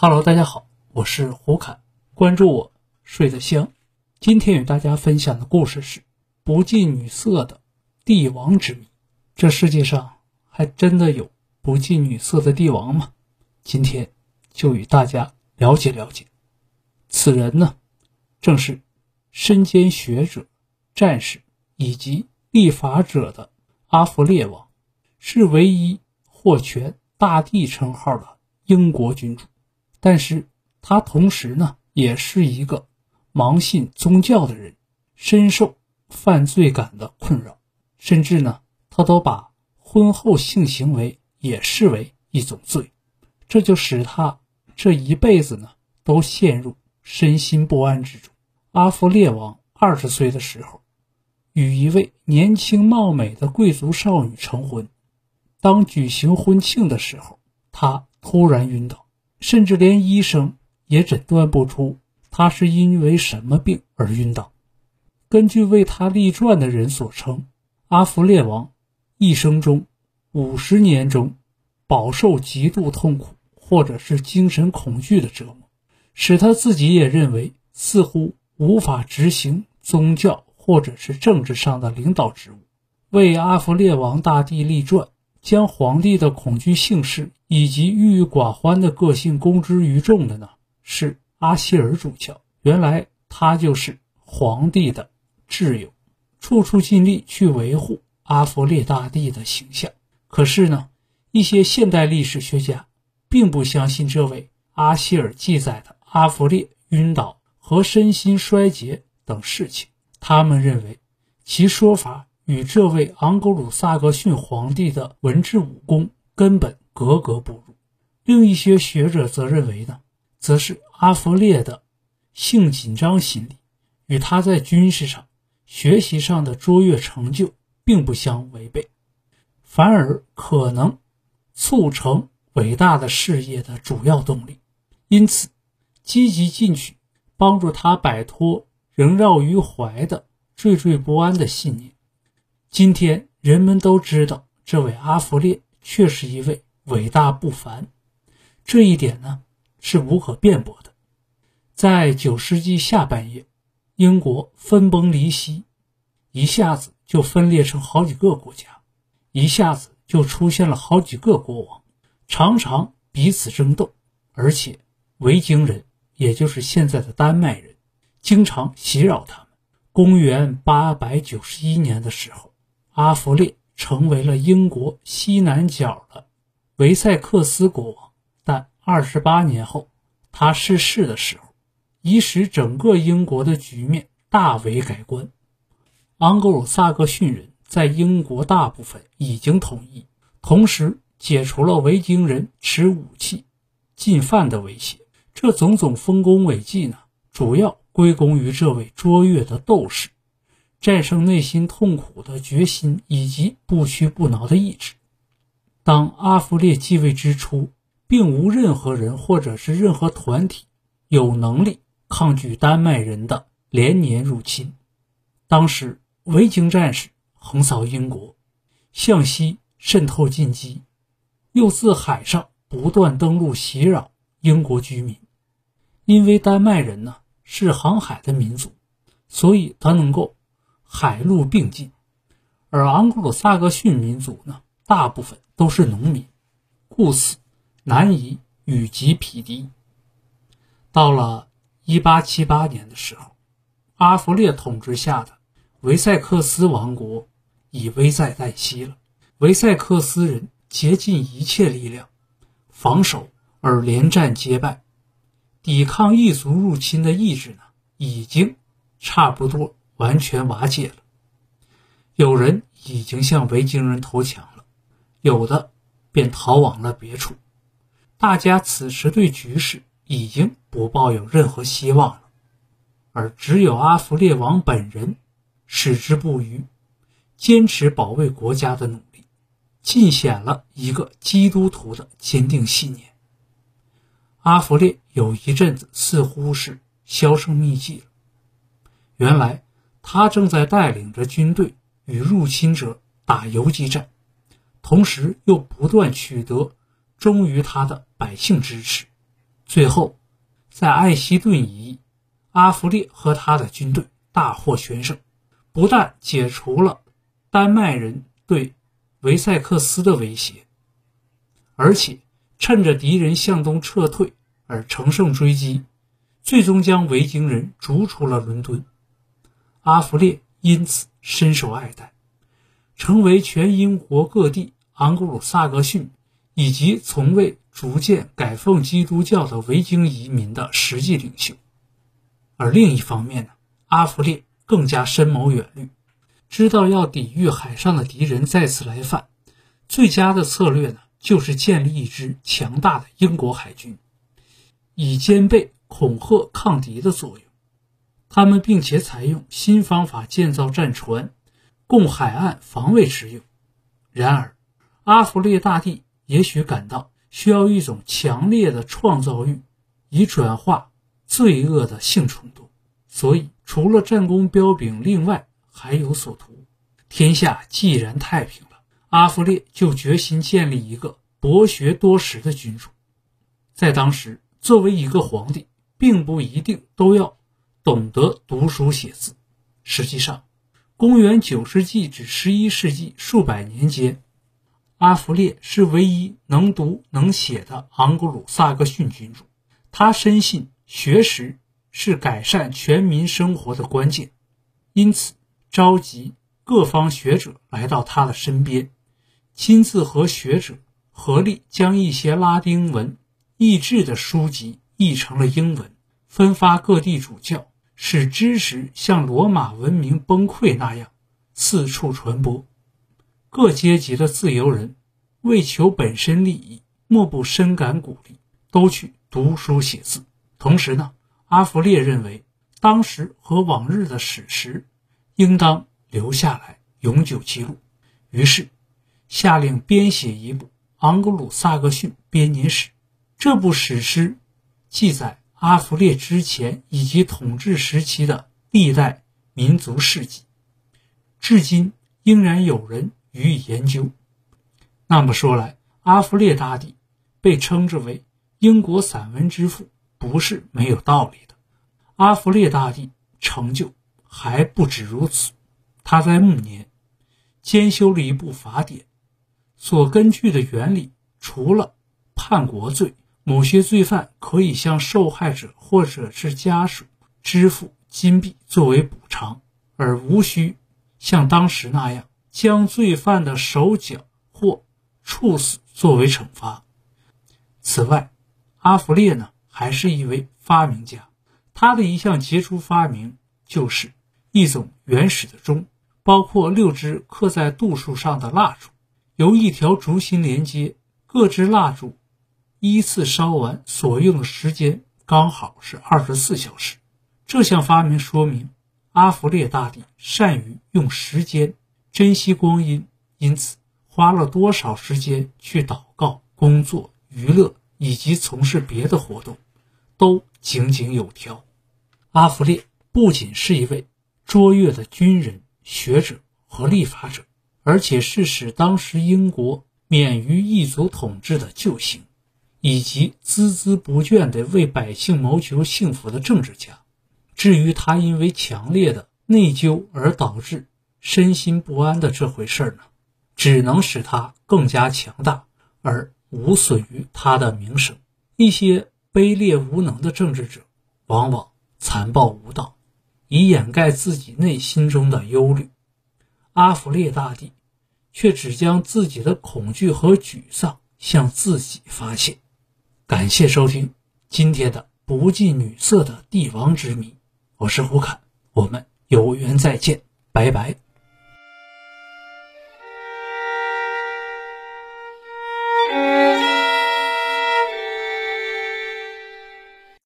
Hello，大家好，我是胡侃，关注我睡得香。今天与大家分享的故事是不近女色的帝王之谜。这世界上还真的有不近女色的帝王吗？今天就与大家了解了解。此人呢，正是身兼学者、战士以及立法者的阿弗列王，是唯一获权大帝称号的英国君主。但是他同时呢，也是一个盲信宗教的人，深受犯罪感的困扰，甚至呢，他都把婚后性行为也视为一种罪，这就使他这一辈子呢，都陷入身心不安之中。阿弗列王二十岁的时候，与一位年轻貌美的贵族少女成婚，当举行婚庆的时候，他突然晕倒。甚至连医生也诊断不出他是因为什么病而晕倒。根据为他立传的人所称，阿弗列王一生中五十年中饱受极度痛苦或者是精神恐惧的折磨，使他自己也认为似乎无法执行宗教或者是政治上的领导职务。为阿弗列王大帝立传。将皇帝的恐惧性事以及郁郁寡欢的个性公之于众的呢，是阿希尔主教。原来他就是皇帝的挚友，处处尽力去维护阿弗列大帝的形象。可是呢，一些现代历史学家并不相信这位阿希尔记载的阿弗列晕倒和身心衰竭等事情，他们认为其说法。与这位昂格鲁萨克逊皇帝的文治武功根本格格不入。另一些学者则认为呢，则是阿弗烈的性紧张心理与他在军事上、学习上的卓越成就并不相违背，反而可能促成伟大的事业的主要动力。因此，积极进取，帮助他摆脱萦绕于怀的惴惴不安的信念。今天人们都知道，这位阿弗烈却是一位伟大不凡，这一点呢是无可辩驳的。在九世纪下半叶，英国分崩离析，一下子就分裂成好几个国家，一下子就出现了好几个国王，常常彼此争斗，而且维京人，也就是现在的丹麦人，经常袭扰他们。公元八百九十一年的时候。阿弗列成为了英国西南角的维塞克斯国王，但二十八年后他逝世的时候，已使整个英国的局面大为改观。昂格鲁萨克逊人在英国大部分已经统一，同时解除了维京人持武器进犯的威胁。这种种丰功伟绩呢，主要归功于这位卓越的斗士。战胜内心痛苦的决心以及不屈不挠的意志。当阿弗列继位之初，并无任何人或者是任何团体有能力抗拒丹麦人的连年入侵。当时维京战士横扫英国，向西渗透进击，又自海上不断登陆袭扰英国居民。因为丹麦人呢是航海的民族，所以他能够。海陆并进，而昂格鲁萨克逊民族呢，大部分都是农民，故此难以与其匹敌。到了1878年的时候，阿弗列统治下的维塞克斯王国已危在旦夕了。维塞克斯人竭尽一切力量防守，而连战皆败，抵抗异族入侵的意志呢，已经差不多。完全瓦解了。有人已经向维京人投降了，有的便逃往了别处。大家此时对局势已经不抱有任何希望了，而只有阿弗列王本人矢志不渝，坚持保卫国家的努力，尽显了一个基督徒的坚定信念。阿弗列有一阵子似乎是销声匿迹了，原来。他正在带领着军队与入侵者打游击战，同时又不断取得忠于他的百姓支持。最后，在艾希顿一役，阿弗列和他的军队大获全胜，不但解除了丹麦人对维塞克斯的威胁，而且趁着敌人向东撤退而乘胜追击，最终将维京人逐出了伦敦。阿弗列因此深受爱戴，成为全英国各地昂格鲁萨克逊以及从未逐渐改奉基督教的维京移民的实际领袖。而另一方面呢，阿弗列更加深谋远虑，知道要抵御海上的敌人再次来犯，最佳的策略呢，就是建立一支强大的英国海军，以兼备恐吓抗敌的作用。他们并且采用新方法建造战船，供海岸防卫之用。然而，阿弗列大帝也许感到需要一种强烈的创造欲，以转化罪恶的性冲动，所以除了战功彪炳，另外还有所图。天下既然太平了，阿弗列就决心建立一个博学多识的君主。在当时，作为一个皇帝，并不一定都要。懂得读书写字。实际上，公元九世纪至十一世纪数百年间，阿弗列是唯一能读能写的昂格鲁萨克逊君主。他深信学识是改善全民生活的关键，因此召集各方学者来到他的身边，亲自和学者合力将一些拉丁文译制的书籍译成了英文，分发各地主教。使知识像罗马文明崩溃那样四处传播，各阶级的自由人为求本身利益，莫不深感鼓励，都去读书写字。同时呢，阿弗列认为当时和往日的史实应当留下来永久记录，于是下令编写一部《昂格鲁萨克逊编年史》。这部史诗记载。阿弗列之前以及统治时期的历代民族事迹，至今仍然有人予以研究。那么说来，阿弗列大帝被称之为英国散文之父，不是没有道理的。阿弗列大帝成就还不止如此，他在暮年兼修了一部法典，所根据的原理除了叛国罪。某些罪犯可以向受害者或者是家属支付金币作为补偿，而无需像当时那样将罪犯的手脚或处死作为惩罚。此外，阿弗列呢还是一位发明家，他的一项杰出发明就是一种原始的钟，包括六支刻在度数上的蜡烛，由一条烛芯连接，各支蜡烛。依次烧完所用的时间刚好是二十四小时。这项发明说明阿弗列大帝善于用时间，珍惜光阴，因此花了多少时间去祷告、工作、娱乐以及从事别的活动，都井井有条。阿弗列不仅是一位卓越的军人、学者和立法者，而且是使当时英国免于异族统治的救星。以及孜孜不倦地为百姓谋求幸福的政治家。至于他因为强烈的内疚而导致身心不安的这回事呢，只能使他更加强大，而无损于他的名声。一些卑劣无能的政治者往往残暴无道，以掩盖自己内心中的忧虑。阿弗列大帝却只将自己的恐惧和沮丧向自己发泄。感谢收听今天的不近女色的帝王之谜，我是胡侃，我们有缘再见，拜拜。